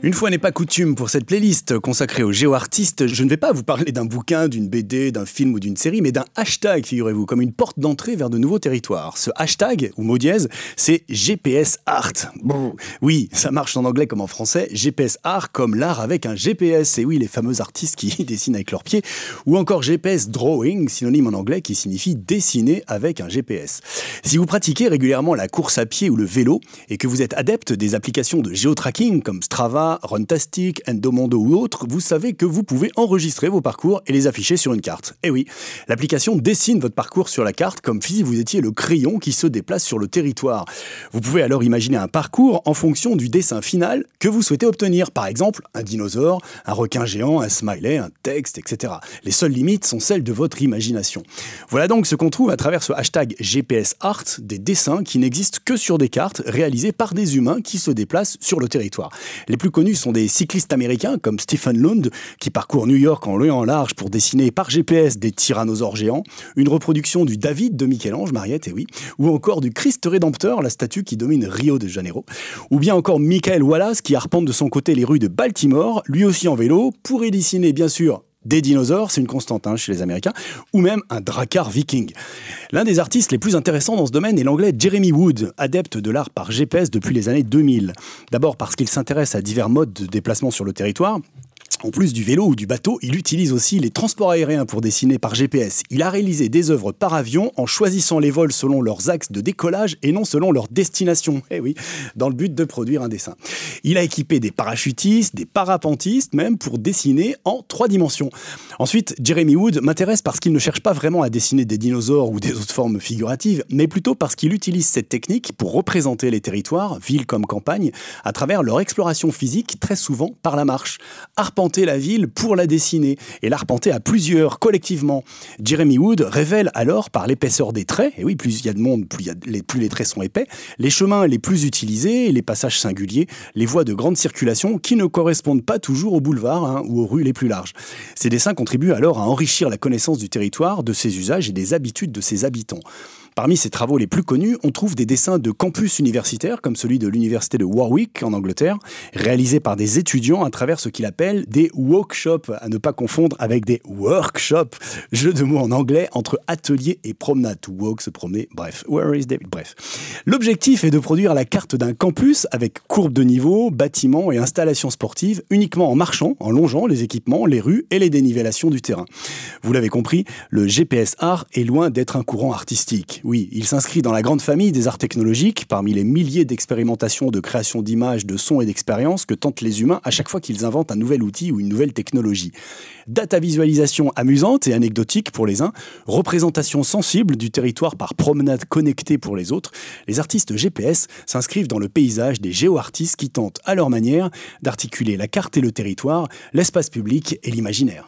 Une fois n'est pas coutume pour cette playlist consacrée aux géoartistes, je ne vais pas vous parler d'un bouquin, d'une BD, d'un film ou d'une série, mais d'un hashtag, figurez-vous, comme une porte d'entrée vers de nouveaux territoires. Ce hashtag, ou mot dièse, c'est GPS Art. Oui, ça marche en anglais comme en français, GPS Art comme l'art avec un GPS, et oui, les fameux artistes qui dessinent avec leurs pieds, ou encore GPS Drawing, synonyme en anglais qui signifie dessiner avec un GPS. Si vous pratiquez régulièrement la course à pied ou le vélo, et que vous êtes adepte des applications de géotracking comme Strava, Runtastic, Endomondo ou autres, vous savez que vous pouvez enregistrer vos parcours et les afficher sur une carte. Et eh oui, l'application dessine votre parcours sur la carte comme si vous étiez le crayon qui se déplace sur le territoire. Vous pouvez alors imaginer un parcours en fonction du dessin final que vous souhaitez obtenir. Par exemple, un dinosaure, un requin géant, un smiley, un texte, etc. Les seules limites sont celles de votre imagination. Voilà donc ce qu'on trouve à travers ce hashtag GPS Art, des dessins qui n'existent que sur des cartes réalisées par des humains qui se déplacent sur le territoire. Les plus connus sont des cyclistes américains comme Stephen Lund, qui parcourt New York en long et en large pour dessiner par GPS des tyrannosaures géants, une reproduction du David de Michel-Ange, Mariette, et oui, ou encore du Christ Rédempteur, la statue qui domine Rio de Janeiro, ou bien encore Michael Wallace qui arpente de son côté les rues de Baltimore, lui aussi en vélo, pour y dessiner bien sûr des dinosaures, c'est une constante hein, chez les Américains, ou même un dracar viking. L'un des artistes les plus intéressants dans ce domaine est l'anglais Jeremy Wood, adepte de l'art par GPS depuis les années 2000. D'abord parce qu'il s'intéresse à divers modes de déplacement sur le territoire, en plus du vélo ou du bateau, il utilise aussi les transports aériens pour dessiner par GPS. Il a réalisé des œuvres par avion en choisissant les vols selon leurs axes de décollage et non selon leur destination. Eh oui, dans le but de produire un dessin. Il a équipé des parachutistes, des parapentistes même pour dessiner en trois dimensions. Ensuite, Jeremy Wood m'intéresse parce qu'il ne cherche pas vraiment à dessiner des dinosaures ou des autres formes figuratives, mais plutôt parce qu'il utilise cette technique pour représenter les territoires, villes comme campagnes, à travers leur exploration physique très souvent par la marche la ville pour la dessiner et l'arpenter à plusieurs, collectivement. Jeremy Wood révèle alors par l'épaisseur des traits, et oui, plus il y a de monde, plus, les, plus les traits sont épais, les chemins les plus utilisés, les passages singuliers, les voies de grande circulation qui ne correspondent pas toujours aux boulevards hein, ou aux rues les plus larges. Ces dessins contribuent alors à enrichir la connaissance du territoire, de ses usages et des habitudes de ses habitants. Parmi ses travaux les plus connus, on trouve des dessins de campus universitaires, comme celui de l'université de Warwick en Angleterre, réalisés par des étudiants à travers ce qu'il appelle des workshops, à ne pas confondre avec des workshops, jeu de mots en anglais entre atelier et promenade, walk, se promener, bref, where is David, bref. L'objectif est de produire la carte d'un campus avec courbes de niveau, bâtiments et installations sportives uniquement en marchant, en longeant les équipements, les rues et les dénivellations du terrain. Vous l'avez compris, le GPS art est loin d'être un courant artistique. Oui, il s'inscrit dans la grande famille des arts technologiques, parmi les milliers d'expérimentations de création d'images, de sons et d'expériences que tentent les humains à chaque fois qu'ils inventent un nouvel outil ou une nouvelle technologie. Data visualisation amusante et anecdotique pour les uns, représentation sensible du territoire par promenade connectée pour les autres, les artistes GPS s'inscrivent dans le paysage des géoartistes qui tentent à leur manière d'articuler la carte et le territoire, l'espace public et l'imaginaire.